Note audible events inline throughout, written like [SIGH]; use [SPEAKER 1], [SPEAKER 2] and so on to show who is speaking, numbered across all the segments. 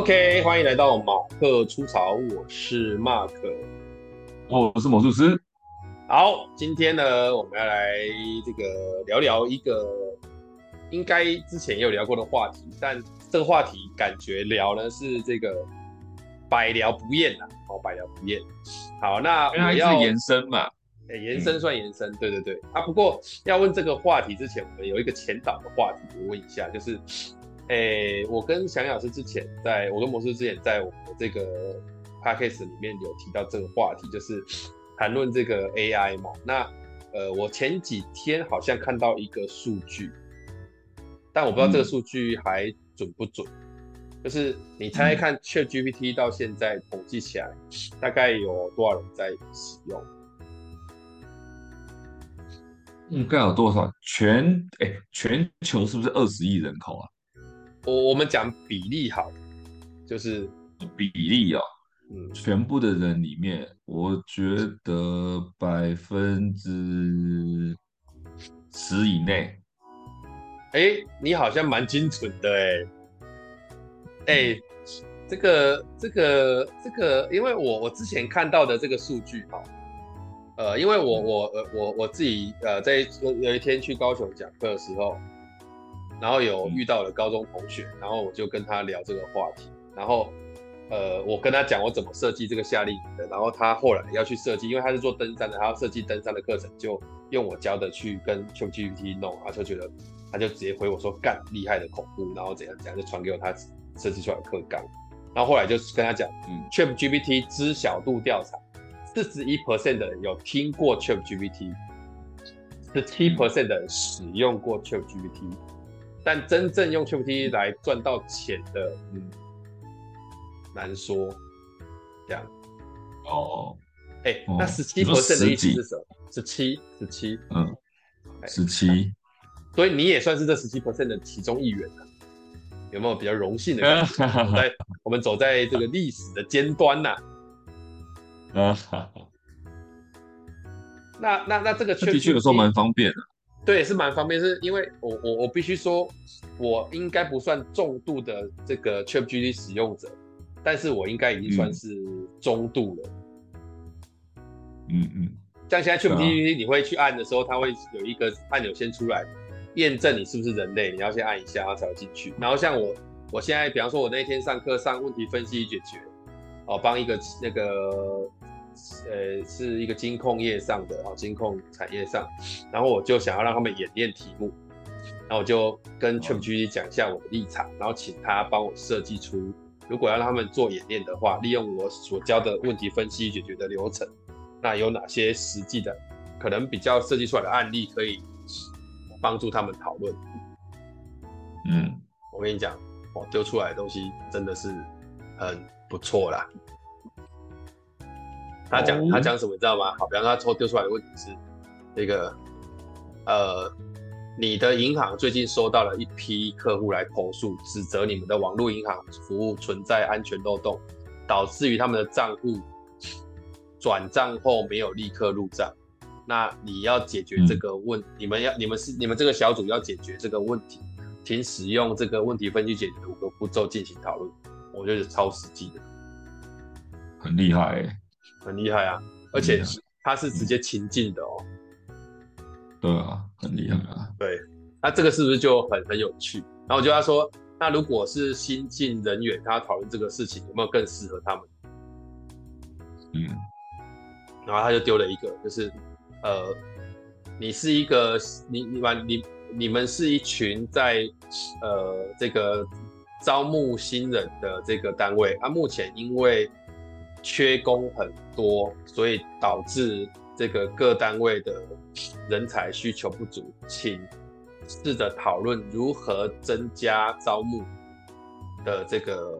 [SPEAKER 1] OK，欢迎来到马克出槽，我是 Mark，哦
[SPEAKER 2] 我是魔术师。
[SPEAKER 1] 好，今天呢，我们要来这个聊聊一个应该之前也有聊过的话题，但这个话题感觉聊呢是这个百聊不厌呐，哦，百聊不厌。好，那我要
[SPEAKER 2] 延伸嘛，
[SPEAKER 1] 哎，延伸算延伸，嗯、对对对。啊，不过要问这个话题之前，我们有一个前导的话题，我问一下，就是。诶、欸，我跟翔老师之前在，在我跟魔术之前，在我们的这个 podcast 里面有提到这个话题，就是谈论这个 AI 嘛。那呃，我前几天好像看到一个数据，但我不知道这个数据还准不准。嗯、就是你猜猜看，ChatGPT 到现在统计起来，大概有多少人在使用？
[SPEAKER 2] 应该有多少？全哎、欸，全球是不是二十亿人口啊？
[SPEAKER 1] 我我们讲比例好，就是
[SPEAKER 2] 比例哦，嗯，全部的人里面，我觉得百分之十以内。
[SPEAKER 1] 哎，你好像蛮精准的哎，哎，这个这个这个，因为我我之前看到的这个数据哈，呃，因为我我呃我我自己呃在有有一天去高雄讲课的时候。然后有遇到了高中同学，然后我就跟他聊这个话题，然后，呃，我跟他讲我怎么设计这个夏令营的，然后他后来要去设计，因为他是做登山的，他要设计登山的课程，就用我教的去跟 ChatGPT 弄，他就觉得，他就直接回我说干厉害的恐怖，然后怎样怎样就传给我他设计出来的课纲，然后后来就跟他讲，嗯，ChatGPT 知晓度调查，四十一 percent 的人有听过 ChatGPT，十七 percent 的人使用过 ChatGPT。但真正用 ChatGPT 来赚到钱的，嗯，难说。这样。
[SPEAKER 2] 哦。
[SPEAKER 1] 哎、欸，哦、那十七 percent 的意思是什么？十七，十七。
[SPEAKER 2] 嗯。十七。
[SPEAKER 1] 所以你也算是这十七 percent 的其中一员了。有没有比较荣幸的感觉？[LAUGHS] 在我们走在这个历史的尖端呐、啊。
[SPEAKER 2] 啊哈。
[SPEAKER 1] 那那那这个
[SPEAKER 2] 的确有时候蛮方便的。
[SPEAKER 1] 对，是蛮方便，是因为我我我必须说，我应该不算重度的这个 ChatGPT 使用者，但是我应该已经算是中度了。
[SPEAKER 2] 嗯嗯，
[SPEAKER 1] 像现在 ChatGPT 你会去按的时候，它会有一个按钮先出来验证你是不是人类，你要先按一下，然后才会进去。然后像我，我现在比方说，我那天上课上问题分析与解决，哦，帮一个那个。呃，是一个金控业上的啊，金控产业上，然后我就想要让他们演练题目，然后我就跟 ChatGPT 讲一下我的立场，然后请他帮我设计出，如果要让他们做演练的话，利用我所教的问题分析解决的流程，那有哪些实际的可能比较设计出来的案例可以帮助他们讨论？
[SPEAKER 2] 嗯，
[SPEAKER 1] 我跟你讲，我丢出来的东西真的是很不错啦。他讲他讲什么你知道吗？好，比方说他抽丢出来的问题是，这个，呃，你的银行最近收到了一批客户来投诉，指责你们的网络银行服务存在安全漏洞，导致于他们的账户转账后没有立刻入账。那你要解决这个问，嗯、你们要你们是你们这个小组要解决这个问题，请使用这个问题分析解决的五个步骤进行讨论。我觉得是超实际的，
[SPEAKER 2] 很厉害、欸。
[SPEAKER 1] 很厉害啊，而且他是直接情境的哦。
[SPEAKER 2] 对啊，很厉害啊。
[SPEAKER 1] 对，那这个是不是就很很有趣？然后我就要说，那如果是新进人员，他讨论这个事情有没有更适合他们？
[SPEAKER 2] 嗯。
[SPEAKER 1] 然后他就丢了一个，就是呃，你是一个你你们你你们是一群在呃这个招募新人的这个单位，啊，目前因为缺工很多，所以导致这个各单位的人才需求不足，请试着讨论如何增加招募的这个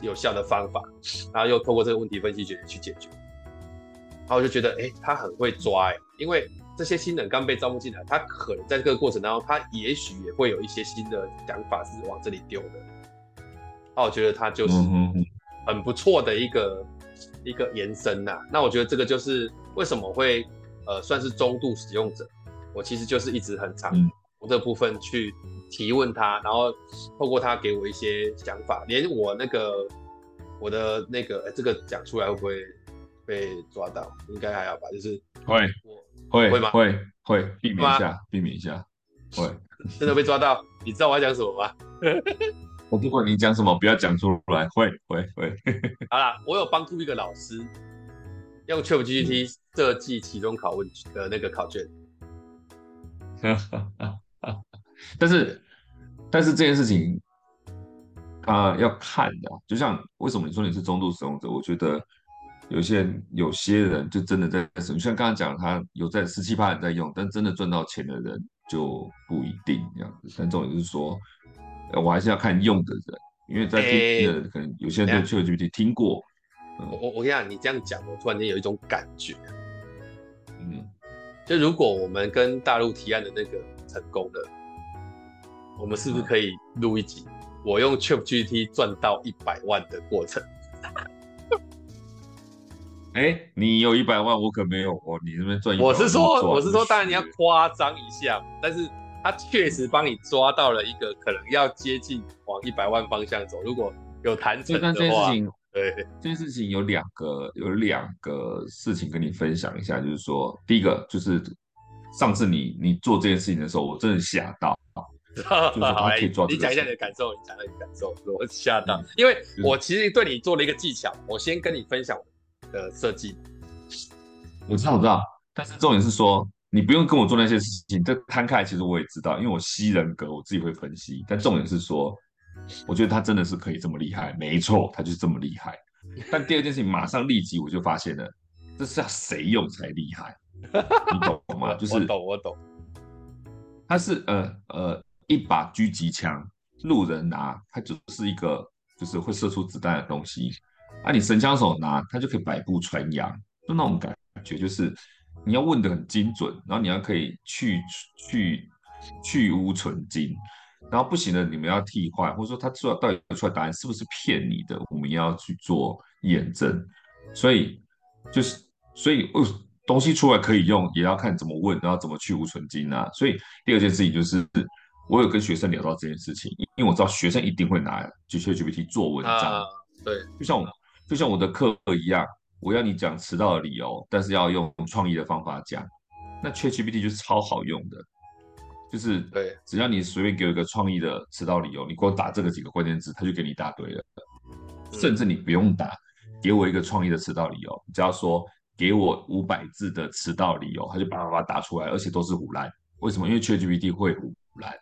[SPEAKER 1] 有效的方法，然后又透过这个问题分析解决去解决。然后我就觉得，哎、欸，他很会抓，哎，因为这些新人刚被招募进来，他可能在这个过程当中，他也许也会有一些新的想法是往这里丢的。那我觉得他就是很不错的一个。一个延伸呐、啊，那我觉得这个就是为什么会呃算是中度使用者，我其实就是一直很常从这部分去提问他，然后透过他给我一些想法，连我那个我的那个、欸、这个讲出来会不会被抓到？应该还好吧，就是
[SPEAKER 2] 会会会吗？会会避免一下，避免一下，会
[SPEAKER 1] 真的被抓到？你知道我要讲什么吗？
[SPEAKER 2] 我不管你讲什么，不要讲出来。会会会。
[SPEAKER 1] 好啦，我有帮助一个老师用 ChatGPT 设计期中考问的那个考卷。[LAUGHS]
[SPEAKER 2] 但是但是这件事情啊、呃，要看的，就像为什么你说你是中度使用者？我觉得有些人有些人就真的在使用，像刚刚讲，他有在十七八人在用，但真的赚到钱的人就不一定这样子。但重点就是说。我还是要看用的人，因为在听的可能有些人对 ChatGPT 听过。
[SPEAKER 1] 我我我跟你讲，你这样讲，我突然间有一种感觉。
[SPEAKER 2] 嗯，
[SPEAKER 1] 就如果我们跟大陆提案的那个成功了，我们是不是可以录一集？嗯、我用 ChatGPT 赚到一百万的过程。[LAUGHS]
[SPEAKER 2] 哎、欸，你有一百万，我可没有哦。你这边赚
[SPEAKER 1] 我是说，我是说，当然你要夸张一下，但是。他确实帮你抓到了一个可能要接近往一百万方向走，如果有谈成的话，这件事情，[LAUGHS] 对，
[SPEAKER 2] 这件事情有两个有两个事情跟你分享一下，就是说，第一个就是上次你你做这件事情的时候，我真的吓到，[LAUGHS] 就是他可以抓。
[SPEAKER 1] 你讲一下你的感受，你讲一下你的感受，我吓到，因为我其实对你做了一个技巧，我先跟你分享我的设计。
[SPEAKER 2] 我知道，我知道，但是重点是说。你不用跟我做那些事情，这摊开其实我也知道，因为我吸人格，我自己会分析。但重点是说，我觉得他真的是可以这么厉害，没错，他就是这么厉害。但第二件事情，马上立即我就发现了，这是要谁用才厉害？你懂吗？[LAUGHS] 就是
[SPEAKER 1] 我懂，我懂。
[SPEAKER 2] 它是呃呃一把狙击枪，路人拿它就是一个就是会射出子弹的东西，啊，你神枪手拿它就可以百步穿杨，就那种感觉，就是。你要问的很精准，然后你要可以去去去污存精，然后不行的你们要替换，或者说他出来到底出来答案是不是骗你的，我们要去做验证。所以就是所以哦，东西出来可以用，也要看怎么问，然后怎么去污存精啊。所以第二件事情就是，我有跟学生聊到这件事情，因为我知道学生一定会拿 ChatGPT 做文章，
[SPEAKER 1] 啊、对，
[SPEAKER 2] 就像我就像我的课一样。我要你讲迟到的理由，但是要用创意的方法讲。那 ChatGPT 就是超好用的，就是对，只要你随便给我一个创意的迟到理由，你给我打这个几个关键字，他就给你一大堆了。甚至你不用打，给我一个创意的迟到理由，你只要说给我五百字的迟到理由，他就叭叭叭打出来，而且都是胡乱。为什么？因为 ChatGPT 会胡乱。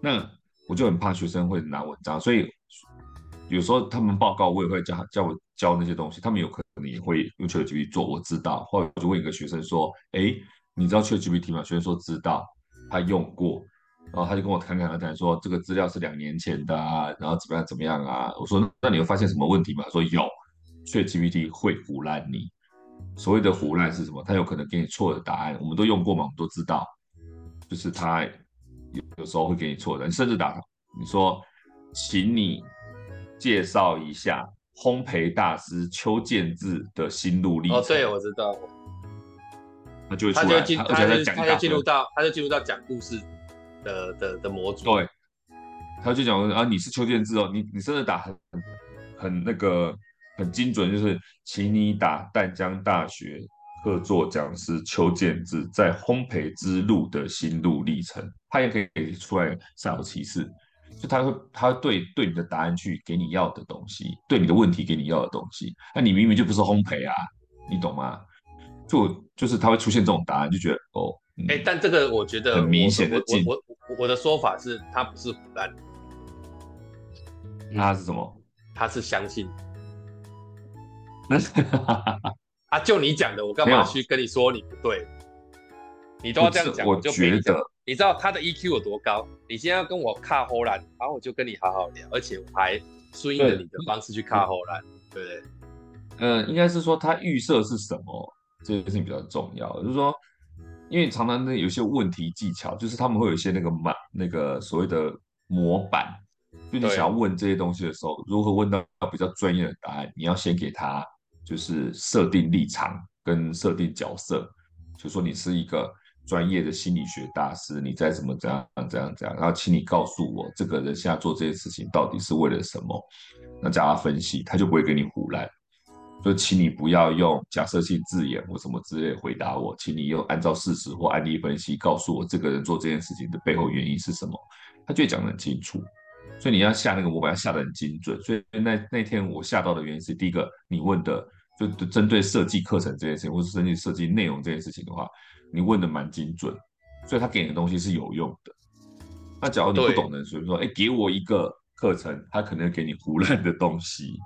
[SPEAKER 2] 那我就很怕学生会拿文章，所以有时候他们报告我也会叫他叫我教那些东西，他们有可你会用 ChatGPT 做，我知道。或者我就问一个学生说：“哎，你知道 ChatGPT 吗？”学生说知道，他用过。然后他就跟我侃侃而谈说：“这个资料是两年前的啊，然后怎么样怎么样啊？”我说：“那你有发现什么问题吗？”他说：“有，ChatGPT 会胡烂你。所谓的胡烂是什么？他有可能给你错的答案。我们都用过嘛，我们都知道，就是他有有时候会给你错的。你甚至打你说，请你介绍一下。”烘焙大师邱建志的心路历程。哦，对，我知道。那就会他就进，他就他就进入到，他就进入到讲故事的的的模组。对，他就讲啊，你是邱建志哦，你你真的打很很那个很精准，就是请你打淡江大学客座讲师邱建志在烘焙之路的心路历程，他也可以出来煞有其事。就他会，他会对对你的答案去给你要的东西，对你的问题给你要的东西。那你明明就不是烘焙啊，你懂吗？就就是他会出现这种答案，就觉得哦，哎、嗯欸，但这个我觉得很明显的我我我，我，的说法是，他不是唬烂，那他是什么？他是相信。那啊，就你讲的，我干嘛去跟你说你不对？你都要这样讲，我就觉得。你知道他的 EQ 有多高？你今天要跟我卡后栏，然后我就跟你好好聊，而且我还顺应着你的方式去卡后栏，对不对？嗯，应该是说他预设是什么，这个事情比较重要。就是说，因为常常有些问题技巧，就是他们会有一些那个模那个所谓的模板，就你想要问这些东西的时候，如何问到比较专业的答案，你要先给他就是设定立场跟设定角色，就说你是一个。专业的心理学大师，你再怎么怎样怎样怎样，然后请你告诉我，这个人现在做这些事情到底是为了什么？那叫他分析，他就不会给你唬烂。就请你不要用假设性字眼或什么之类回答我，请你用按照事实或案例分析告诉我这个人做这件事情的背后原因是什么，他就会讲得很清楚。所以你要下那个模板要下得很精准。所以那那天我下到的原因是，第一个你问的就针对设计课程这件事情，或是针对设计内容这件事情的话，你问的蛮精准，所以他给你的东西是有用的。那假如你不懂的，所以说，哎，给我一个课程，他可能给你胡乱的东西，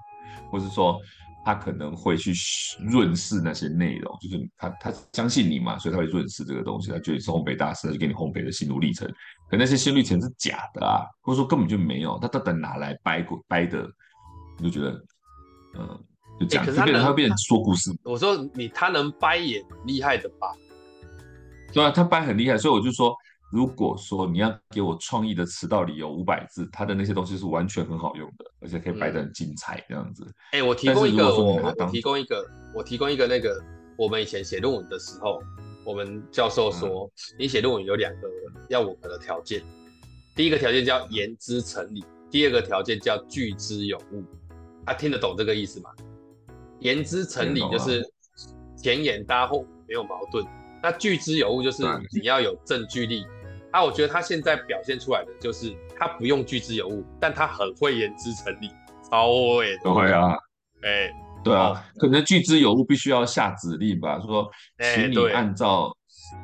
[SPEAKER 2] 或是说。他可能会去润饰那些内容，就是他他相信你嘛，所以他会润饰这个东西。他觉得你是烘焙大师，他就给你烘焙的心路历程。可那些心路历程是假的啊，或者说根本就没有，他到底拿来掰过掰的，你就觉得，嗯，就这样，欸、就变成他会变成说故事。
[SPEAKER 1] 我说你他能掰也厉害的吧？
[SPEAKER 2] 对啊，他掰很厉害，所以我就说。如果说你要给我创意的迟到理由五百字，他的那些东西是完全很好用的，而且可以掰得很精彩这样子。
[SPEAKER 1] 哎、嗯欸，我提供一个，我我提供一个，我提供一个那个，我们以前写论文的时候，我们教授说，嗯、你写论文有两个要我们的条件，第一个条件叫言之成理，第二个条件叫句之有物。他、啊、听得懂这个意思吗？言之成理就是前言搭后没有矛盾，那句之有物就是你要有证据力。啊，我觉得他现在表现出来的就是他不用句之有物，但他很会言之成理，超会。
[SPEAKER 2] 对啊，
[SPEAKER 1] 哎、欸，
[SPEAKER 2] 对啊，可能句之有物必须要下指令吧，说，请你按照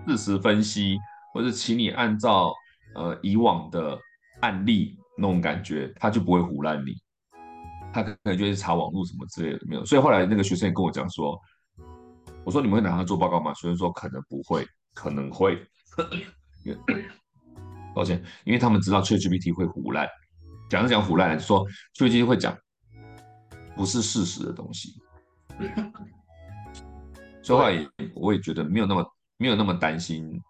[SPEAKER 2] 事实分析，欸、或者请你按照呃以往的案例那种感觉，他就不会胡乱你。他可能就是查网络什么之类的没有，所以后来那个学生也跟我讲说，我说你们会拿他做报告吗？学生说可能不会，可能会。[COUGHS] 抱歉，因为他们知道 ChatGPT 会唬烂，讲是讲唬烂，说 ChatGPT 会讲不是事实的东西。所以话也，我也觉得没有那么没有那么担心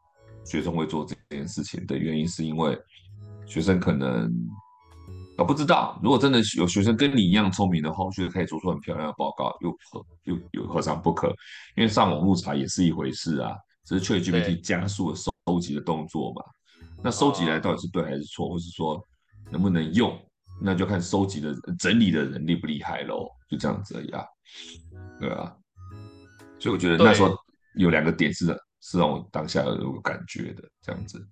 [SPEAKER 2] 学生会做这件事情的原因，是因为学生可能我不知道，如果真的有学生跟你一样聪明的话，我觉得可以做出很漂亮的报告，又何又又何尝不可？因为上网路查也是一回事啊，只是 ChatGPT 加速了收收集的动作嘛。那收集来到底是对还是错，或是说能不能用，那就看收集的整理的人厉不厉害喽，就这样子而已啊，对啊。所以我觉得那时候有两个点是是让我当下有感觉的这样子。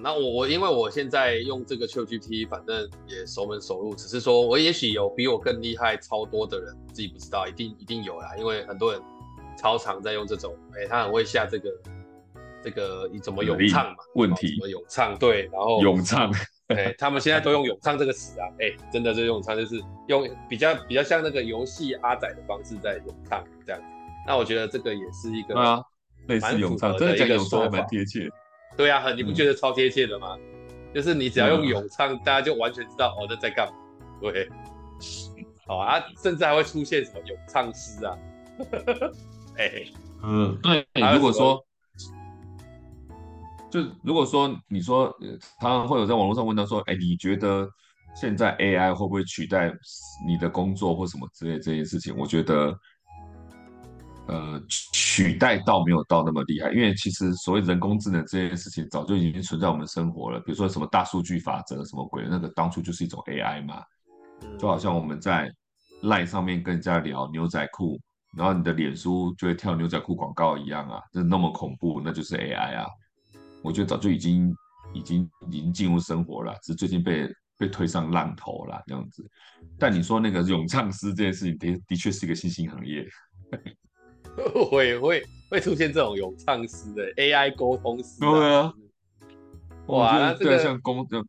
[SPEAKER 1] 嗯，那我我因为我现在用这个 ChatGPT，反正也熟门熟路，只是说我也许有比我更厉害超多的人，自己不知道，一定一定有啦，因为很多人超常在用这种，哎、欸，他很会下这个。这个你怎么咏唱嘛？
[SPEAKER 2] 问题
[SPEAKER 1] 怎么咏唱？对，然后
[SPEAKER 2] 咏唱，[LAUGHS]
[SPEAKER 1] 哎，他们现在都用咏唱这个词啊，哎，真的是咏唱，就是用比较比较像那个游戏阿仔的方式在咏唱这样。那我觉得这个也是一个
[SPEAKER 2] 啊，类似咏唱，真的讲咏唱还蛮贴切。
[SPEAKER 1] 对啊，你不觉得超贴切的吗？就是你只要用咏唱，大家就完全知道哦，那在干嘛。对，好啊，甚至还会出现什么咏唱师啊。[LAUGHS] 哎，
[SPEAKER 2] 嗯，对，如果说。就如果说你说，他会有在网络上问到说，哎，你觉得现在 AI 会不会取代你的工作或什么之类这件事情？我觉得，呃，取代到没有到那么厉害，因为其实所谓人工智能这件事情早就已经存在我们生活了。比如说什么大数据法则什么鬼，那个当初就是一种 AI 嘛，就好像我们在 Line 上面跟人家聊牛仔裤，然后你的脸书就会跳牛仔裤广告一样啊，这那么恐怖，那就是 AI 啊。我觉得早就已经、已经、已经进入生活了，只是最近被被推上浪头了这样子。但你说那个咏唱师这件事情的，的的确是一个新兴行业，[LAUGHS]
[SPEAKER 1] 会会会出现这种有唱师的 AI 沟通师。
[SPEAKER 2] 对啊，
[SPEAKER 1] 哇，那这个
[SPEAKER 2] 像工就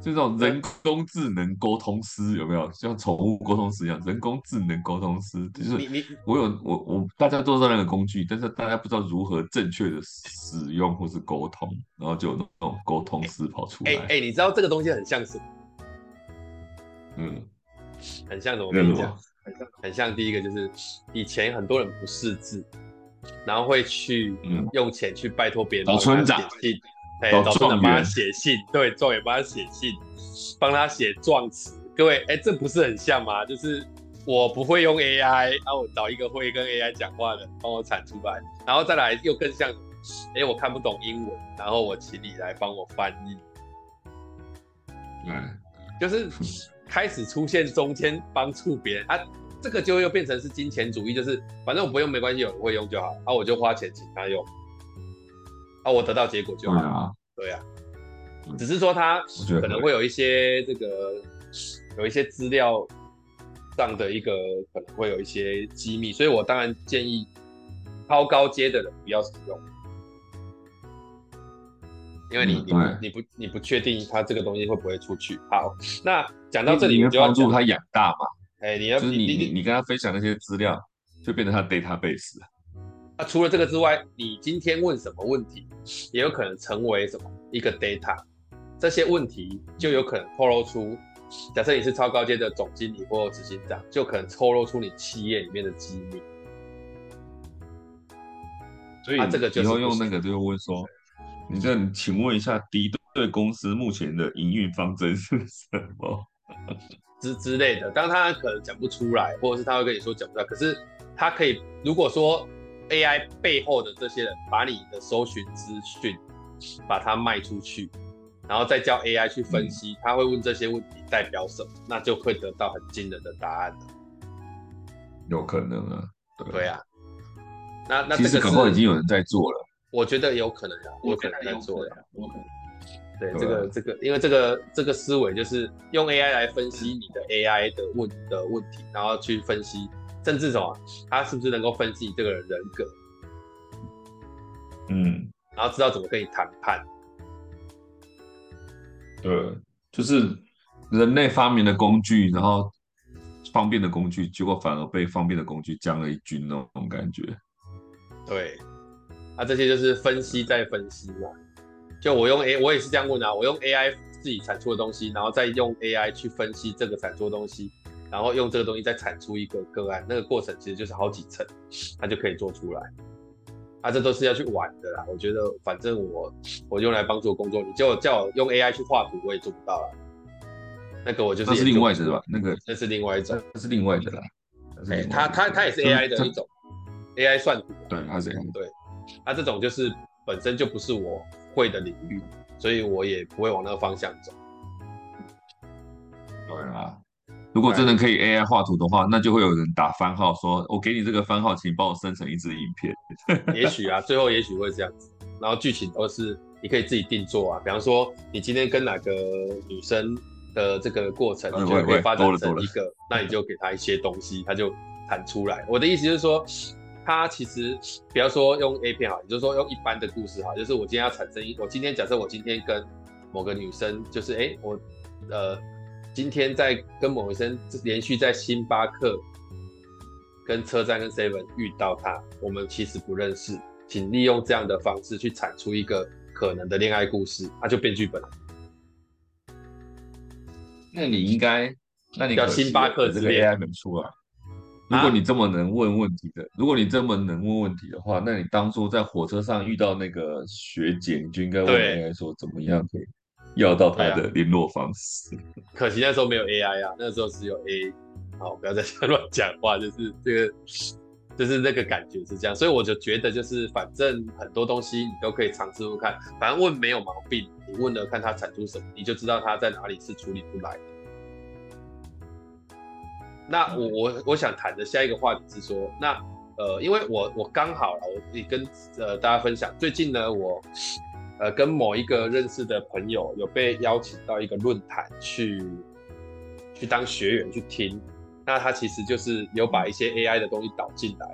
[SPEAKER 2] 这种人工智能沟通师有没有像宠物沟通师一样？人工智能沟通师就是你你我有我我大家都知道那个工具，但是大家不知道如何正确的使用或是沟通，然后就有那种沟通师跑出来。哎哎、
[SPEAKER 1] 欸欸，你知道这个东西很像什么？
[SPEAKER 2] 嗯，
[SPEAKER 1] 很像什么？我跟你讲，很像很像第一个就是以前很多人不识字，然后会去用钱去拜托别人
[SPEAKER 2] 找村长。
[SPEAKER 1] 哎，找村长帮他写信，对，状元帮他写信，帮他写状词。各位，哎，这不是很像吗？就是我不会用 AI，然后我找一个会跟 AI 讲话的帮我产出来，然后再来又更像哎、欸，我看不懂英文，然后我请你来帮我翻译。
[SPEAKER 2] 对，
[SPEAKER 1] 就是开始出现中间帮助别人啊，这个就又变成是金钱主义，就是反正我不用没关系，有人会用就好，啊，我就花钱请他用，啊，我得到结果就好。对啊，对啊，只是说他可能会有一些这个有一些资料上的一个可能会有一些机密，所以我当然建议超高阶的人不要使用。因为你你你不你不确定他这个东西会不会出去。好，那讲到这里，你就要帮助
[SPEAKER 2] 他养大嘛。
[SPEAKER 1] 哎，你要
[SPEAKER 2] 就是你你你跟他分享那些资料，就变成他 database。
[SPEAKER 1] 那除了这个之外，你今天问什么问题，也有可能成为什么一个 data。这些问题就有可能透露出，假设你是超高阶的总经理或执行长，就可能透露出你企业里面的机密。
[SPEAKER 2] 所以这个以后用那个就问说。你这，请问一下，敌对公司目前的营运方针是什么？[LAUGHS]
[SPEAKER 1] 之之类的，当他可能讲不出来，或者是他会跟你说讲不出来，可是他可以，如果说 AI 背后的这些人把你的搜寻资讯把它卖出去，然后再叫 AI 去分析，嗯、他会问这些问题代表什么，那就会得到很惊人的答案了。
[SPEAKER 2] 有可能啊，
[SPEAKER 1] 对，对啊，那那
[SPEAKER 2] 其实可能已经有人在做了。
[SPEAKER 1] 我觉得有可能啊，我可能在做呀。对，这个这个，因为这个这个思维就是用 AI 来分析你的 AI 的问的问题，然后去分析，甚至什么，他是不是能够分析你这个人人格，
[SPEAKER 2] 嗯，
[SPEAKER 1] 然后知道怎么跟你谈判。
[SPEAKER 2] 对，就是人类发明的工具，然后方便的工具，结果反而被方便的工具将了一军那种感觉。
[SPEAKER 1] 对。啊，这些就是分析再分析嘛。就我用 A，我也是这样问啊。我用 AI 自己产出的东西，然后再用 AI 去分析这个产出的东西，然后用这个东西再产出一个个案。那个过程其实就是好几层，它就可以做出来。啊，这都是要去玩的啦。我觉得反正我我用来帮助工作，你就叫我用 AI 去画图，我也做不到了。那个我就是
[SPEAKER 2] 那是另外一种吧？那个
[SPEAKER 1] 那是另外一种，
[SPEAKER 2] 那是另外的啦。
[SPEAKER 1] 哎，它它它也是 AI 的一种，AI 算图。
[SPEAKER 2] 对，它是 AI。
[SPEAKER 1] 对。那、啊、这种就是本身就不是我会的领域，所以我也不会往那个方向走。
[SPEAKER 2] 对啊，如果真的可以 AI 画图的话，那就会有人打番号说：“我给你这个番号，请帮我生成一支影片。”
[SPEAKER 1] 也许啊，最后也许会这样子。然后剧情都是你可以自己定做啊，比方说你今天跟哪个女生的这个过程，你觉得可以发展成一个，那你就给她一些东西，她就弹出来。我的意思就是说。他其实不要说用 A 片哈，也就是说用一般的故事哈，就是我今天要产生一，我今天假设我今天跟某个女生，就是哎、欸，我呃今天在跟某个女生连续在星巴克、跟车站、跟 Seven 遇到她，我们其实不认识，请利用这样的方式去产出一个可能的恋爱故事，他就变剧本了。
[SPEAKER 2] 那你应该，那你
[SPEAKER 1] 叫星巴克这个
[SPEAKER 2] AI 没出啊？如果你这么能问问题的，啊、如果你这么能问问题的话，那你当初在火车上遇到那个学姐，你就应该问 AI 说怎么样可以要到她的联络方式。
[SPEAKER 1] 啊、[LAUGHS] 可惜那时候没有 AI 啊，那时候只有 A。好，不要 [LAUGHS] 再乱讲话，就是这个，就是那个感觉是这样。所以我就觉得，就是反正很多东西你都可以尝试问看，反正问没有毛病，你问了看他产出什么，你就知道他在哪里是处理不来的。那我我我想谈的下一个话题是说，那呃，因为我我刚好了，我可以跟呃大家分享，最近呢，我呃跟某一个认识的朋友有被邀请到一个论坛去去当学员去听，那他其实就是有把一些 AI 的东西导进来，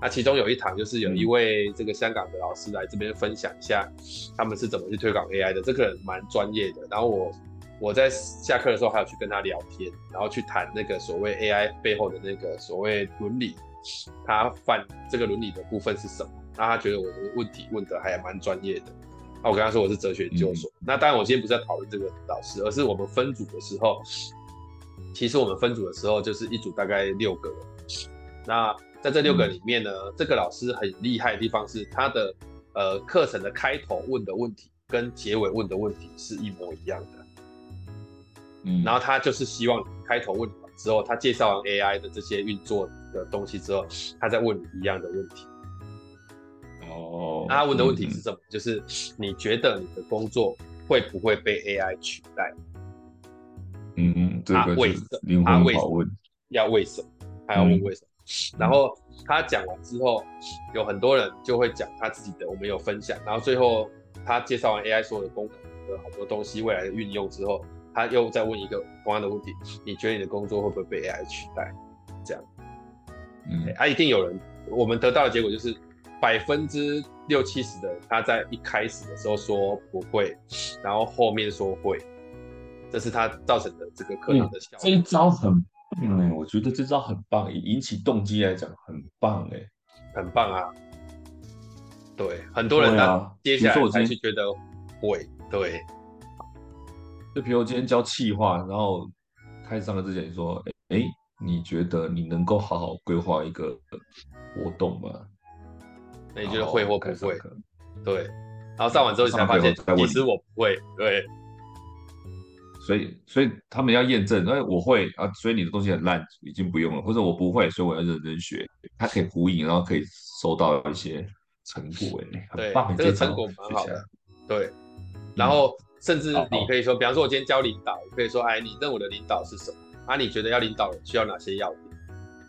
[SPEAKER 1] 那其中有一堂就是有一位这个香港的老师来这边分享一下他们是怎么去推广 AI 的，这个人蛮专业的，然后我。我在下课的时候还有去跟他聊天，然后去谈那个所谓 AI 背后的那个所谓伦理，他犯这个伦理的部分是什么？那他觉得我的问题问的还蛮专业的。那我跟他说我是哲学研究所。嗯、那当然我今天不是在讨论这个老师，而是我们分组的时候，其实我们分组的时候就是一组大概六个人。那在这六个里面呢，嗯、这个老师很厉害的地方是他的呃课程的开头问的问题跟结尾问的问题是一模一样的。嗯，然后他就是希望你开头问完之后，他介绍完 AI 的这些运作的东西之后，他再问你一样的问题。哦，那他问的问题是什么？嗯、就是你觉得你的工作会不会被 AI 取代？
[SPEAKER 2] 嗯嗯，这个
[SPEAKER 1] 他为什么？
[SPEAKER 2] 他为什么
[SPEAKER 1] 要为什么？他要问为什么？嗯、然后他讲完之后，有很多人就会讲他自己的，我们有分享。然后最后他介绍完 AI 所有的功能的好多东西，未来的运用之后，他又再问一个同样的问题：你觉得你的工作会不会被 AI 取代？这样，啊、一定有人。我们得到的结果就是百分之六七十的他在一开始的时候说不会，然后后面说会。这是他造成的这个可能的效果。
[SPEAKER 2] 这一招很棒哎，我觉得这招很棒，以引起动机来讲很棒哎，
[SPEAKER 1] 很棒啊。对，很多人他接下来才是觉得会，对。
[SPEAKER 2] 就比如我今天教企划，然后开始上课之前说，哎，你觉得你能够好好规划一个活动吗？
[SPEAKER 1] 那你觉得会或不会？对。然后上完之后你才发现，其实我不会，对。
[SPEAKER 2] 所以，所以他们要验证，哎，我会啊，所以你的东西很烂，已经不用了，或者我不会，所以我要认真学。他可以呼应，然后可以收到一些成果，哎，很棒，
[SPEAKER 1] 这个成果蛮好的。对，然后甚至你可以说，比方说，我今天教领导，我可以说，哎，你认为的领导是什么？啊，你觉得要领导人需要哪些要点？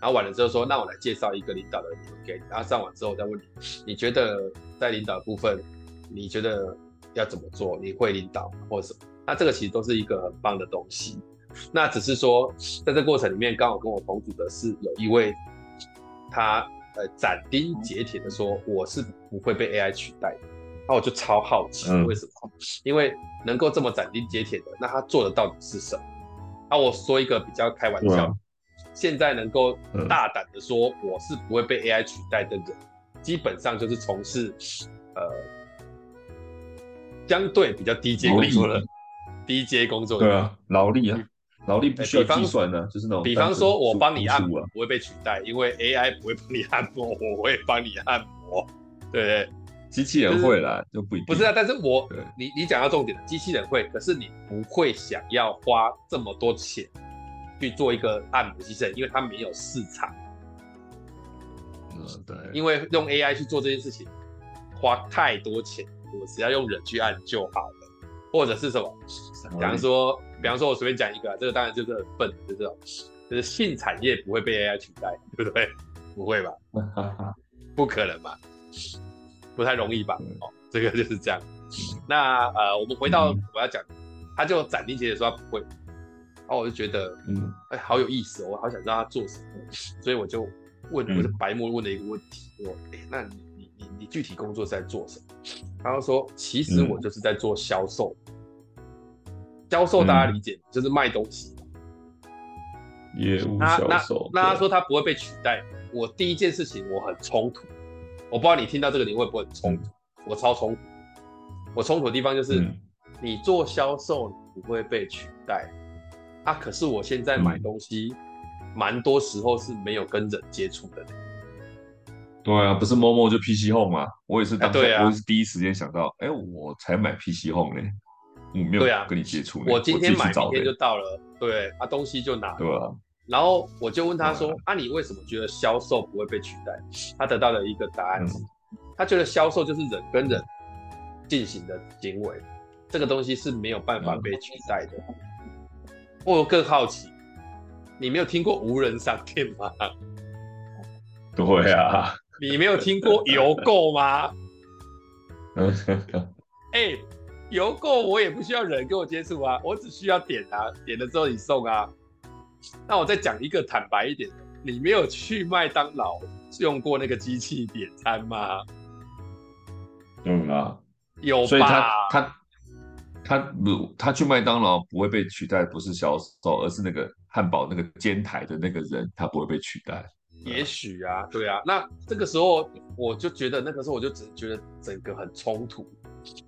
[SPEAKER 1] 然后完了之后说，那我来介绍一个领导的人给你。然后上完之后再问你，你觉得在领导部分，你觉得要怎么做？你会领导或者什么？那这个其实都是一个很棒的东西，那只是说，在这过程里面，刚好跟我同组的是有一位，他呃斩钉截铁的说，我是不会被 AI 取代的。那我就超好奇，为什么？嗯、因为能够这么斩钉截铁的，那他做的到底是什么？那我说一个比较开玩笑，嗯、现在能够大胆的说我是不会被 AI 取代的人，基本上就是从事呃相对比较低阶工作的。低阶工作
[SPEAKER 2] 对啊，劳力啊，劳力不需要计算的，就是那种。
[SPEAKER 1] 比方说，我帮你按摩不会被取代，因为 AI 不会帮你按摩，我会帮你按摩。对，
[SPEAKER 2] 机器人会啦，就不一定。
[SPEAKER 1] 不是啊，但是我你你讲到重点了，机器人会，可是你不会想要花这么多钱去做一个按摩机器人，因为它没有市场。
[SPEAKER 2] 嗯，对。
[SPEAKER 1] 因为用 AI 去做这件事情，花太多钱，我只要用人去按就好了。或者是什么？比方说，比方说，我随便讲一个，这个当然就是很笨，就是这种，就是性产业不会被 AI 取代，对不对？不会吧？[LAUGHS] 不可能吧？不太容易吧？哦，这个就是这样。那呃，我们回到我要讲，他就斩钉截铁说他不会，然后我就觉得，嗯，哎，好有意思哦，我好想知道他做什么，所以我就问，我是白目问了一个问题，我，哎，那你？你你你具体工作是在做什么？他就说，其实我就是在做销售。销售大家理解，就是卖东西。
[SPEAKER 2] 业务销售。
[SPEAKER 1] 那那他说他不会被取代。我第一件事情我很冲突，我不知道你听到这个你会不会很冲突？我超冲突。我冲突的地方就是，你做销售你不会被取代啊，可是我现在买东西，蛮多时候是没有跟人接触的。
[SPEAKER 2] 对啊，不是 Momo 就 PC Home 吗？我也是当，我也是第一时间想到，哎，我才买 PC Home 呢，我没有跟你接触。
[SPEAKER 1] 我今天买，明天就到了，对，啊，东西就拿了。
[SPEAKER 2] 对啊。
[SPEAKER 1] 然后我就问他说，啊，你为什么觉得销售不会被取代？他得到了一个答案是，他觉得销售就是人跟人进行的行为，这个东西是没有办法被取代的。我更好奇，你没有听过无人商店吗？
[SPEAKER 2] 对啊。
[SPEAKER 1] 你没有听过邮购吗？[LAUGHS] 哎、欸，邮购我也不需要人跟我接触啊，我只需要点啊，点了之后你送啊。那我再讲一个坦白一点的，你没有去麦当劳用过那个机器点餐吗？
[SPEAKER 2] 嗯啊，
[SPEAKER 1] 有吧？
[SPEAKER 2] 所以他他他不，他去麦当劳不会被取代，不是销售，而是那个汉堡那个煎台的那个人，他不会被取代。
[SPEAKER 1] 也许啊，对啊，那这个时候我就觉得，那个时候我就只觉得整个很冲突，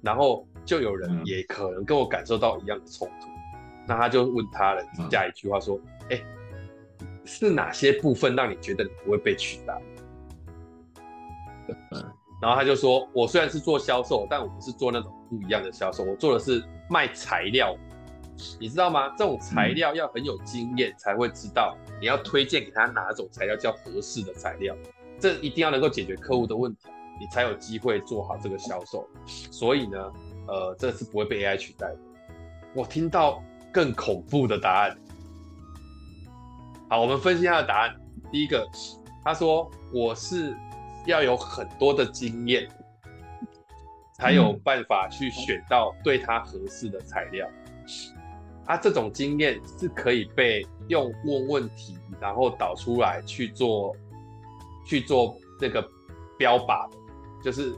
[SPEAKER 1] 然后就有人也可能跟我感受到一样的冲突，嗯、那他就问他了下一句话说：“哎、嗯，是哪些部分让你觉得你不会被取代？”嗯，然后他就说：“我虽然是做销售，但我不是做那种不一样的销售，我做的是卖材料。”你知道吗？这种材料要很有经验才会知道，嗯、你要推荐给他哪种材料叫合适的材料，这一定要能够解决客户的问题。你才有机会做好这个销售。所以呢，呃，这是不会被 AI 取代的。我听到更恐怖的答案。好，我们分析他的答案。第一个，他说我是要有很多的经验，才有办法去选到对他合适的材料。他、这种经验是可以被用问问题，然后导出来去做去做那个标靶的，就是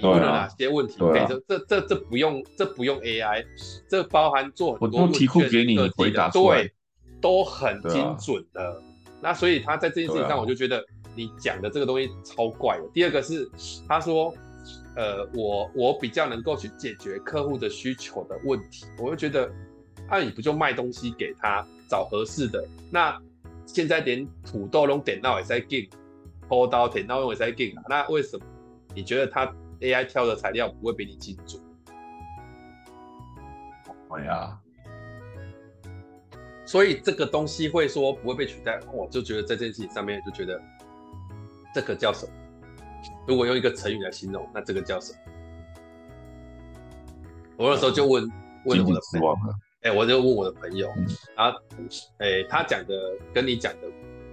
[SPEAKER 1] 你问了哪些问题，这这这这不用这不用 AI，这包含做很多
[SPEAKER 2] 题库给你回答，
[SPEAKER 1] 对，都很精准的。那所以他在这件事情上，我就觉得你讲的这个东西超怪的。第二个是他说，呃，我我比较能够去解决客户的需求的问题，我就觉得，那、啊、你不就卖东西给他，找合适的？那现在连土豆都点到也在进，剖刀点到也在进啊？那为什么你觉得他 AI 挑的材料不会比你精准？
[SPEAKER 2] 哎呀。
[SPEAKER 1] 所以这个东西会说不会被取代，我就觉得在这件事情上面就觉得这个叫什么？如果用一个成语来形容，那这个叫什么？我那时候就问问我的朋友，哎、欸，我就问我的朋友，然后哎，他讲的跟你讲的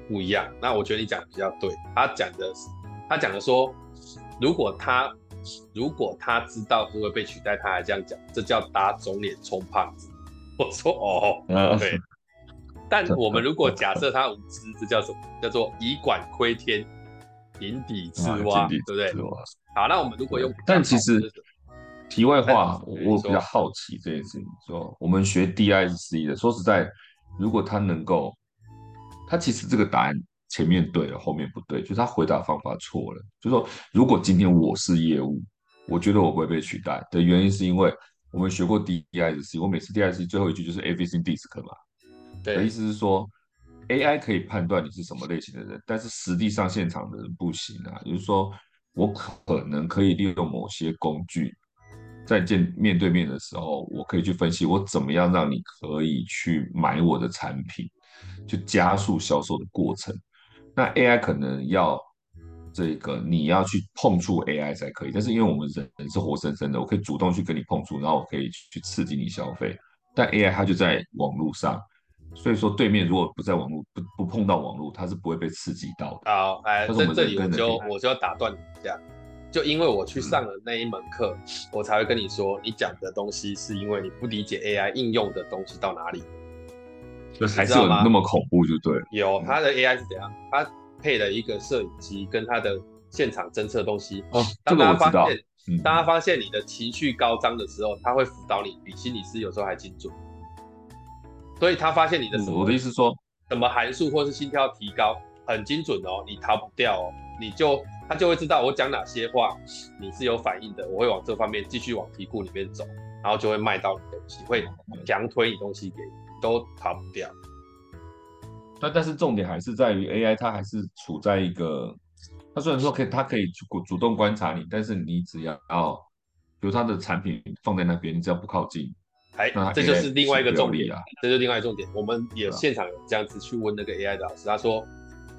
[SPEAKER 1] 不一样，那我觉得你讲的比较对。他讲的是，他讲的说，如果他如果他知道是会被取代，他还这样讲，这叫打肿脸充胖子。我说哦，对。但我们如果假设他无知，这叫什么？叫做以管窥天，井底之蛙，啊、对不对？好，那我们如果用，
[SPEAKER 2] 但其实题外话，我比较好奇这件事情。说我们学 DISC 的，说实在，如果他能够，他其实这个答案前面对了，后面不对，就是他回答方法错了。就是说，如果今天我是业务，我觉得我不会被取代的原因，是因为我们学过 DISC，我每次 DISC 最后一句就是 Everything DISC 嘛。的意思是说，AI 可以判断你是什么类型的人，但是实际上现场的人不行啊。也就是说，我可能可以利用某些工具，在见面对面的时候，我可以去分析我怎么样让你可以去买我的产品，就加速销售的过程。那 AI 可能要这个你要去碰触 AI 才可以，但是因为我们人人是活生生的，我可以主动去跟你碰触，然后我可以去刺激你消费。但 AI 它就在网络上。所以说，对面如果不在网络，不不碰到网络，它是不会被刺激到的。
[SPEAKER 1] 好，哎，在这里我就我就要打断你一下，就因为我去上了那一门课，嗯、我才会跟你说，你讲的东西是因为你不理解 AI 应用的东西到哪里，
[SPEAKER 2] 就还是有那么恐怖，就对。
[SPEAKER 1] 有，它的 AI 是怎样？它配了一个摄影机跟它的现场侦测东西。哦，当他发现，这个我知道。嗯、当他发现你的情绪高涨的时候，他会辅导你，比心理师有时候还精准。所以他发现你的什么，
[SPEAKER 2] 我的意思说，
[SPEAKER 1] 什么函数或是心跳提高很精准哦，你逃不掉哦，你就他就会知道我讲哪些话你是有反应的，我会往这方面继续往题库里面走，然后就会卖到你东西，会强推你东西给你，都逃不掉。
[SPEAKER 2] 但但是重点还是在于 AI，它还是处在一个，它虽然说可以，它可以主主动观察你，但是你只要要，比如它的产品放在那边，你只要不靠近。
[SPEAKER 1] 哎，这就是另外一个重点，这就是另外一个重点。我们也现场有这样子去问那个 AI 的老师，他说，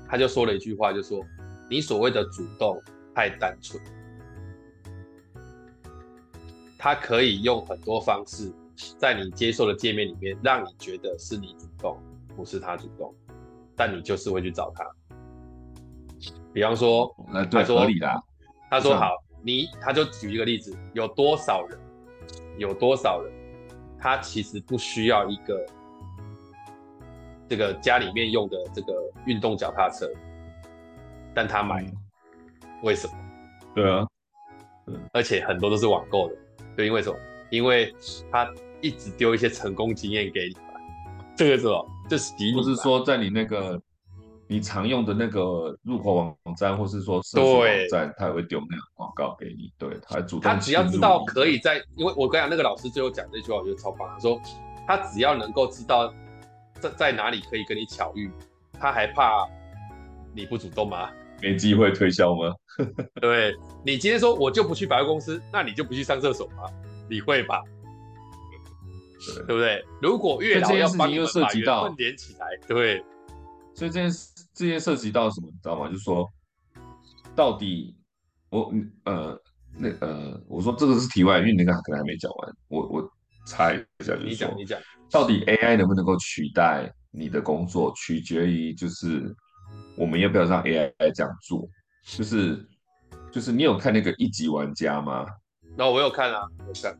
[SPEAKER 1] 他就说了一句话，就说你所谓的主动太单纯，他可以用很多方式在你接受的界面里面，让你觉得是你主动，不是他主动，但你就是会去找他。比方说，他说合理的，他说好，你他就举一个例子，有多少人，有多少人。他其实不需要一个这个家里面用的这个运动脚踏车，但他买，为什么？
[SPEAKER 2] 对啊，
[SPEAKER 1] 而且很多都是网购的，对，因为什么？因为他一直丢一些成功经验给你吧，这个是什么？这是不是
[SPEAKER 2] 说在你那个？你常用的那个入口网站，或是说社交网站，他也会丢那个广告给你。对，他主动。
[SPEAKER 1] 他只要知道可以在，因为我跟你讲，那个老师最后讲这句话，我觉得超棒。他说，他只要能够知道在在哪里可以跟你巧遇，他还怕你不主动吗？
[SPEAKER 2] 没机会推销吗？
[SPEAKER 1] 对，你今天说我就不去百货公司，那你就不去上厕所吗？你会吧？对，对不对？如果月老要帮你们把缘分连起来，对。
[SPEAKER 2] 所以这件事，这件涉及到什么，你知道吗？就是说，到底我我呃那呃，我说这个是题外，因为你那个可能还没讲完。我我猜一下，就是说，
[SPEAKER 1] 你讲你讲，
[SPEAKER 2] 到底 AI 能不能够取代你的工作，取决于就是我们要不要让 AI 来这样做。就是就是你有看那个一级玩家吗？
[SPEAKER 1] 那我有看啊，有看。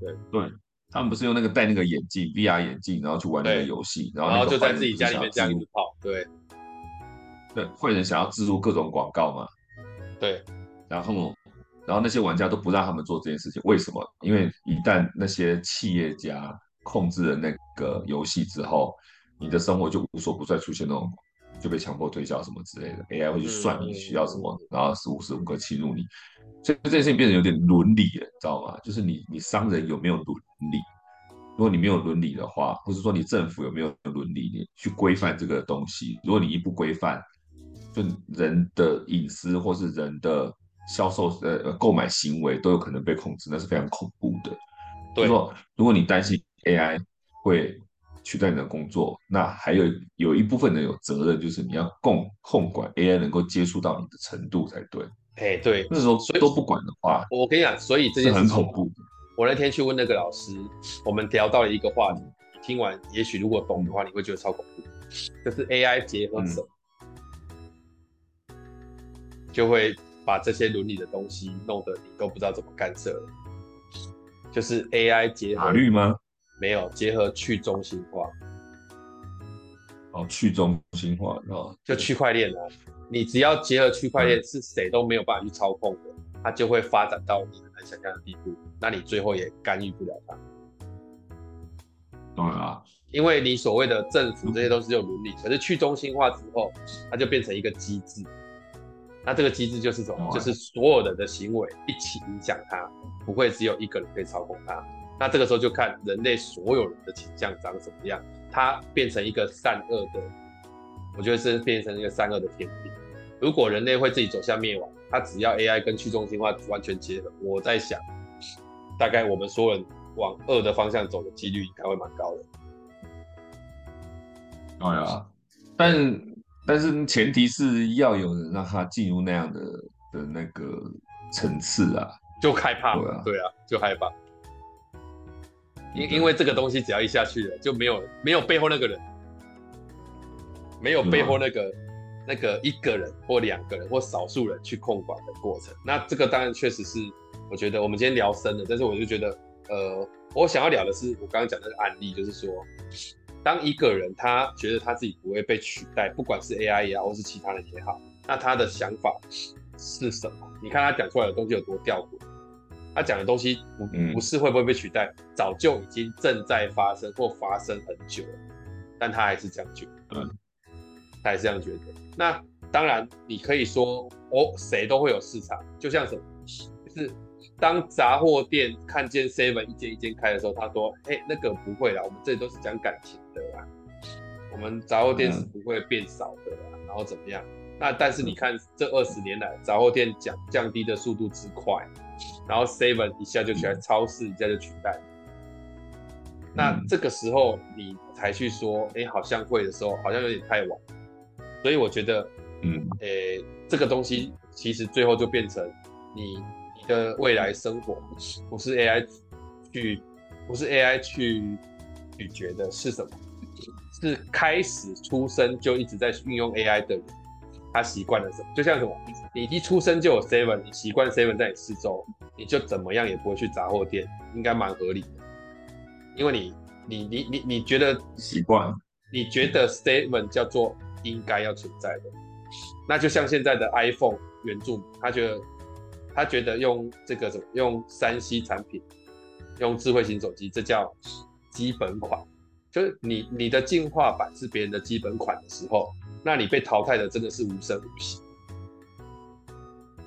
[SPEAKER 1] 对
[SPEAKER 2] 对，他们不是用那个戴那个眼镜 VR 眼镜，然后去玩那个游戏，然后
[SPEAKER 1] 然后就在自己家里面这样子跑，对。
[SPEAKER 2] 对，坏人想要植入各种广告嘛？
[SPEAKER 1] 对，
[SPEAKER 2] 然后，然后那些玩家都不让他们做这件事情，为什么？因为一旦那些企业家控制了那个游戏之后，你的生活就无所不在出现那种就被强迫推销什么之类的，AI 会去算你需要什么，嗯、然后是无时无刻侵入你，所以这件事情变得有点伦理了，知道吗？就是你你商人有没有伦理？如果你没有伦理的话，或者说你政府有没有伦理，你去规范这个东西？如果你一不规范，就人的隐私或是人的销售呃购买行为都有可能被控制，那是非常恐怖的。对，就是说如果你担心 AI 会取代你的工作，那还有有一部分人有责任，就是你要共控管 AI 能够接触到你的程度才对。
[SPEAKER 1] 哎，对，
[SPEAKER 2] 那时候都不管的话，
[SPEAKER 1] 我跟你讲，所以这件事
[SPEAKER 2] 很恐怖。
[SPEAKER 1] 我那天去问那个老师，我们聊到了一个话题，听完也许如果懂的话，你会觉得超恐怖，就是 AI 结合什么？嗯就会把这些伦理的东西弄得你都不知道怎么干涉了。就是 AI 结合
[SPEAKER 2] 法律吗？
[SPEAKER 1] 没有，结合去中心化。
[SPEAKER 2] 哦，去中心化哦，
[SPEAKER 1] 就区块链啊。你只要结合区块链，是谁都没有办法去操控的，嗯，它就会发展到你很难想象的地步。那你最后也干预不了它。
[SPEAKER 2] 当然啊，
[SPEAKER 1] 因为你所谓的政府这些都是有伦理，可是去中心化之后，它就变成一个机制。那这个机制就是什么？就是所有人的行为一起影响它，不会只有一个人可以操控它。那这个时候就看人类所有人的倾向长什么样，它变成一个善恶的，我觉得是变成一个善恶的天平。如果人类会自己走向灭亡，它只要 AI 跟去中心化完全结合，我在想，大概我们所有人往恶的方向走的几率应该会蛮高的。
[SPEAKER 2] 哎呀，但。但是前提是要有人让他进入那样的的那个层次啊，
[SPEAKER 1] 就害怕对啊，对啊，就害怕。因因为这个东西只要一下去了，就没有没有背后那个人，没有背后那个那个一个人或两个人或少数人去控管的过程。那这个当然确实是，我觉得我们今天聊深了，但是我就觉得，呃，我想要聊的是我刚刚讲的那个案例，就是说。当一个人他觉得他自己不会被取代，不管是 AI 也好，或是其他人也好，那他的想法是什么？你看他讲出来的东西有多吊诡？他讲的东西不不是会不会被取代，嗯，早就已经正在发生或发生很久了，但他还是这样觉得，嗯，他还是这样觉得。那当然，你可以说哦，谁都会有市场，就像什么，就是。当杂货店看见 Seven 一间一间开的时候，他说：“哎、欸，那个不会啦，我们这里都是讲感情的啦，我们杂货店是不会变少的啦。嗯”然后怎么样？那但是你看这二十年来，杂货店降降低的速度之快，然后 Seven 一下就取代超市，一下就取代。那这个时候你才去说：“哎、欸，好像会的时候，好像有点太晚。”所以我觉得，嗯，诶、欸，这个东西其实最后就变成你你。的未来生活不是 AI 去，不是 AI 去咀嚼的，是什么？是开始出生就一直在运用 AI 的人，他习惯了什么？就像什么？你一出生就有 Seven，你习惯 Seven 在你四周，你就怎么样也不会去杂货店，应该蛮合理的。因为你，你，你，你，你觉得
[SPEAKER 2] 习惯，
[SPEAKER 1] 你觉得 Seven 叫做应该要存在的，那就像现在的 iPhone 原著，他觉得。他觉得用这个什么用三 C 产品，用智慧型手机，这叫基本款。就是你你的进化版是别人的基本款的时候，那你被淘汰的真的是无声无息，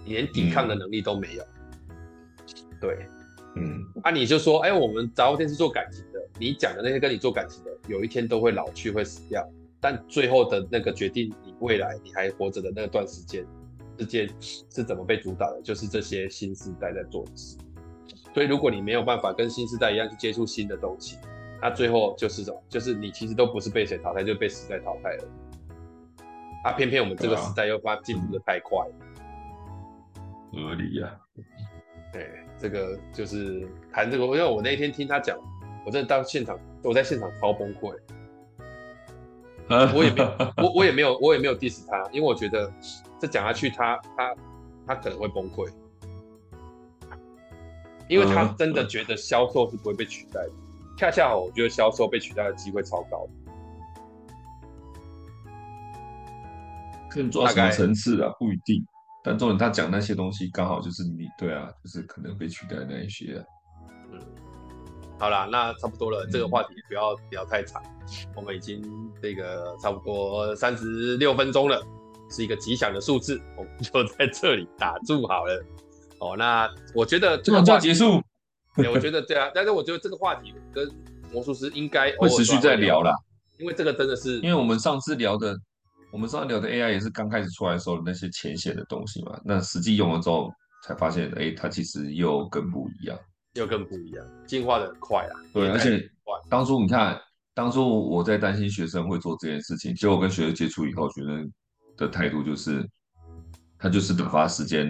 [SPEAKER 1] 你连抵抗的能力都没有。嗯、对，嗯，啊，你就说，哎，我们杂货店是做感情的，你讲的那些跟你做感情的，有一天都会老去，会死掉。但最后的那个决定，你未来你还活着的那段时间。世界是怎么被主导的？就是这些新时代在做的事。所以，如果你没有办法跟新时代一样去接触新的东西，那最后就是什么？就是你其实都不是被谁淘汰，就被时代淘汰了。啊，偏偏我们这个时代又发进步的太快了。
[SPEAKER 2] 合理呀、啊。
[SPEAKER 1] 对，这个就是谈这个，因为我那一天听他讲，我真的到现场，我在现场超崩溃。我也没有，我我也没有，我也没有 diss 他，因为我觉得这讲下去他，他他他可能会崩溃，因为他真的觉得销售是不会被取代的。恰恰好，我觉得销售被取代的机会超高。
[SPEAKER 2] 可能做到什么层次啊？不一定。但重点，他讲那些东西，刚好就是你对啊，就是可能被取代的那一些啊。
[SPEAKER 1] 嗯，好啦，那差不多了，嗯、这个话题不要聊太长。我们已经这个差不多三十六分钟了，是一个吉祥的数字，我们就在这里打住好了。哦，那我觉得这个话
[SPEAKER 2] 题结束。[LAUGHS]
[SPEAKER 1] 对，我觉得对啊，但是我觉得这个话题跟魔术师应该
[SPEAKER 2] 会持续在聊啦，
[SPEAKER 1] 因为这个真的是，
[SPEAKER 2] 因为我们上次聊的。我们上次聊的 AI 也是刚开始出来的时候的那些浅显的东西嘛，那实际用了之后才发现，哎，它其实又更不一样，
[SPEAKER 1] 又更不一样，进化的很快啊。
[SPEAKER 2] 对，而且当初你看，当初我在担心学生会做这件事情，结果跟学生接触以后，学生的态度就是，他就是打发时间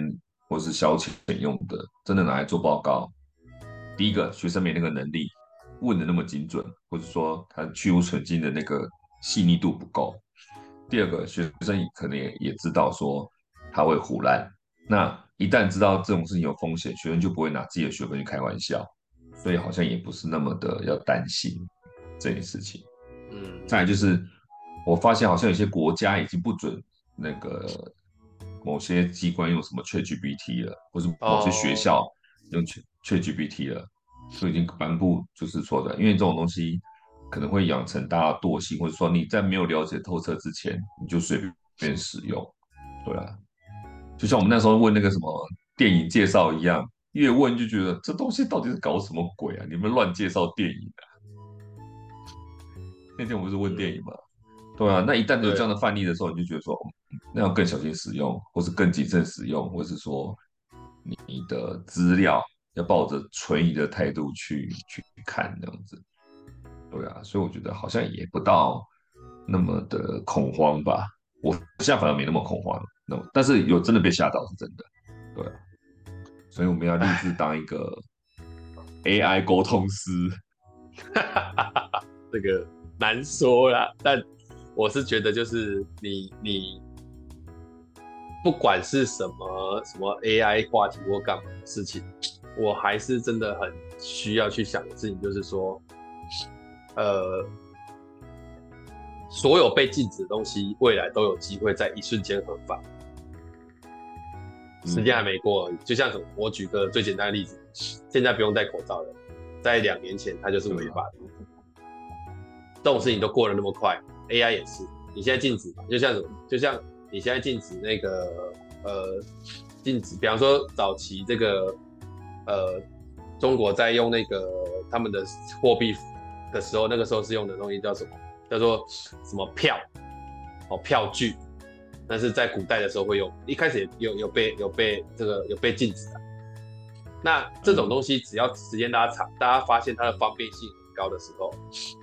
[SPEAKER 2] 或是消遣用的，真的拿来做报告。第一个，学生没那个能力问的那么精准，或者说他去芜存菁的那个细腻度不够。第二个学生可能也也知道说他会唬烂，那一旦知道这种事情有风险，学生就不会拿自己的学分去开玩笑，所以好像也不是那么的要担心这件事情。嗯，再来就是我发现好像有些国家已经不准那个某些机关用什么 ChatGPT 了，或是某些学校用 ChatGPT 了，就已经颁布就是说的，因为这种东西。可能会养成大家惰性，或者说你在没有了解透彻之前，你就随便使用，对啊，就像我们那时候问那个什么电影介绍一样，越问就觉得这东西到底是搞什么鬼啊？你们乱介绍电影啊？那天我不是问电影嘛？对啊，那一旦有这样的范例的时候，你就觉得说，那要更小心使用，或是更谨慎使用，或是说你的资料要抱着存疑的态度去去看这样子。对啊，所以我觉得好像也不到那么的恐慌吧。我现在反而没那么恐慌，那但是有真的被吓到是真的。对啊，所以我们要立志当一个 AI 沟通师。[LAUGHS]
[SPEAKER 1] 这个难说啦，但我是觉得就是你你不管是什么什么 AI 话题或干嘛的事情，我还是真的很需要去想的事情，就是说。呃，所有被禁止的东西，未来都有机会在一瞬间合法。时间还没过而已，就像什么，我举个最简单的例子，现在不用戴口罩了，在两年前它就是违法的。这种事情都过得那么快，AI 也是，你现在禁止，就像什么，就像你现在禁止那个呃，禁止，比方说早期这个呃，中国在用那个他们的货币。的时候，那个时候是用的东西叫什么？叫做什么票？哦，票据。但是在古代的时候会有，一开始有有被有被这个有被禁止的。那这种东西只要时间拉长，大家发现它的方便性很高的时候，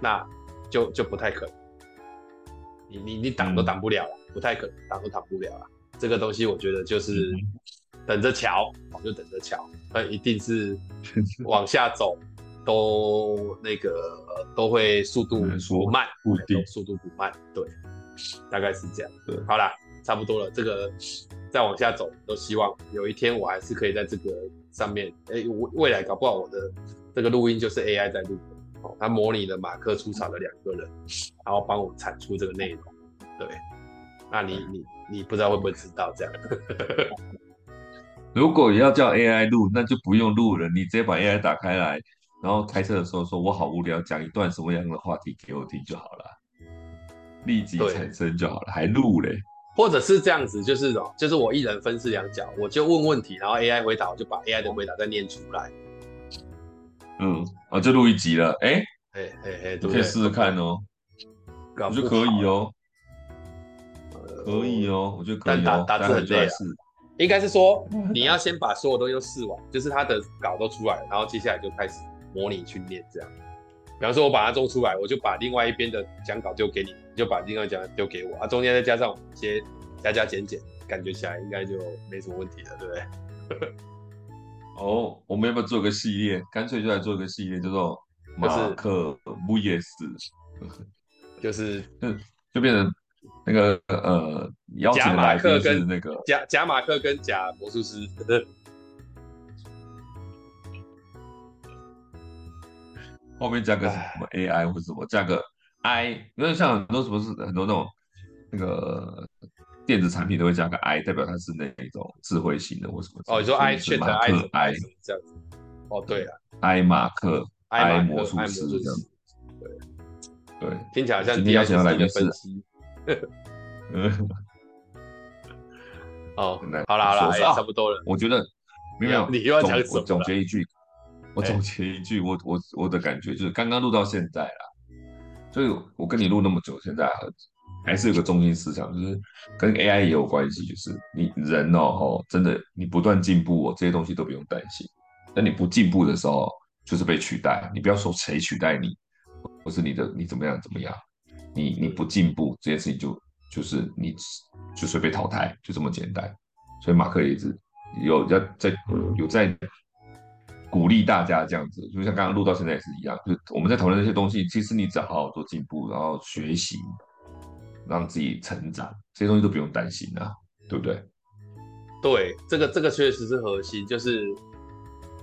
[SPEAKER 1] 那就就不太可能。你你你挡都挡不了了，不太可能挡都挡不了了。这个东西我觉得就是等着瞧，我就等着瞧，那一定是 [LAUGHS] 往下走。都那个都会速度不慢，速度不慢，对，大概是这样。对，好啦，差不多了。这个再往下走，都希望有一天我还是可以在这个上面。哎，未未来搞不好我的这个录音就是 AI 在录的，哦，它模拟了马克出场的两个人，然后帮我产出这个内容。对，那你你你不知道会不会知道这样？[LAUGHS]
[SPEAKER 2] 如果要叫 AI 录，那就不用录了，你直接把 AI 打开来。然后开车的时候说：“我好无聊，讲一段什么样的话题给我听就好了，立即产生就好了，还录嘞？
[SPEAKER 1] 或者是这样子，就是哦，就是我一人分饰两角，我就问问题，然后 AI 回答，我就把 AI 的回答再念出来。
[SPEAKER 2] 嗯，啊，就录一集了，哎，
[SPEAKER 1] 哎哎哎，
[SPEAKER 2] 可以试试看哦，我觉得可以哦，可以哦，我觉得可以哦，
[SPEAKER 1] 打打字很累啊。应该是说 [LAUGHS] 你要先把所有东西都试完，就是他的稿都出来了，然后接下来就开始。”模拟训练这样，比方说我把它做出来，我就把另外一边的讲稿就给你，你就把另外一家丢给我啊，中间再加上一些加加减减，感觉起来应该就没什么问题了，对不对？[LAUGHS]
[SPEAKER 2] 哦，我们要不要做个系列？干脆就来做个系列，叫做马克穆耶斯，[LAUGHS]
[SPEAKER 1] 就是 [LAUGHS]
[SPEAKER 2] 就变成那个呃，
[SPEAKER 1] 假马克跟那个假假马克跟假魔术师。
[SPEAKER 2] 后面加个什么 AI 或者什么，加个 I，因为像很多什么是很多那种那个电子产品都会加个 I，代表它是那种智慧型的或什么。
[SPEAKER 1] 哦，你说 I 选择 I 这样子。哦，对啊
[SPEAKER 2] ，I 马克，I 魔术师这样子。对对，
[SPEAKER 1] 听起来像今天要讲的来宾分析。[LAUGHS]
[SPEAKER 2] 嗯。
[SPEAKER 1] 哦，好了好了，差不多了。
[SPEAKER 2] 我觉得没有，
[SPEAKER 1] 你又要讲
[SPEAKER 2] 总总结一句。我总结一句，我我我的感觉就是，刚刚录到现在啦，所以我跟你录那么久，现在还是有个中心思想，就是跟 AI 也有关系，就是你人哦，哦真的你不断进步哦，这些东西都不用担心。那你不进步的时候，就是被取代。你不要说谁取代你，或是你的你怎么样怎么样，你你不进步，这件事情就就是你就是被淘汰，就这么简单。所以马克也一直有要在有在。鼓励大家这样子，就像刚刚录到现在也是一样，就是我们在讨论这些东西，其实你只要好好做进步，然后学习，让自己成长，这些东西都不用担心啊，对不对？
[SPEAKER 1] 对，这个这个确实是核心，就是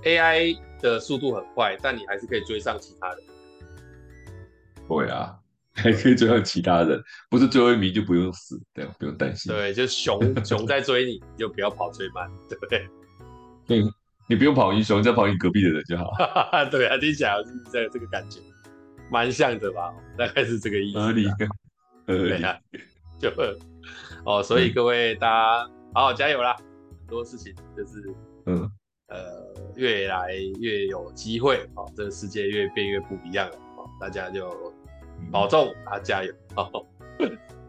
[SPEAKER 1] AI 的速度很快，但你还是可以追上其他人。
[SPEAKER 2] 对啊，[LAUGHS] 还可以追上其他人，不是最后一名就不用死，对，不用担心。
[SPEAKER 1] 对，就熊熊在追你，你就不要跑最慢，对不对？
[SPEAKER 2] 对。你不用跑英雄，你只要跑你隔壁的人就好。[LAUGHS]
[SPEAKER 1] 对啊，听起来是这这个感觉，蛮像的吧？大概是这个意思。合理，合理啊，就哦，所以各位大家好好加油啦！很多事情就是，嗯，呃，越来越有机会哦，这个世界越变越不一样了哦，大家就保重啊，加油！哦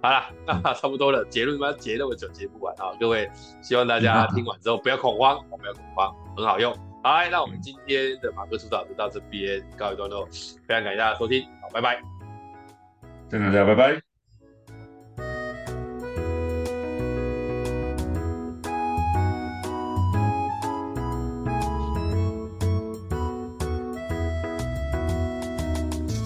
[SPEAKER 1] 好了，那差不多了。结论嘛，结那么久结不完啊！各位，希望大家听完之后不要恐慌，不要恐慌，很好用。好，那我们今天的马克出场就到这边告一段落，非常感谢大家收听，好，拜拜，
[SPEAKER 2] 谢谢大家，拜拜。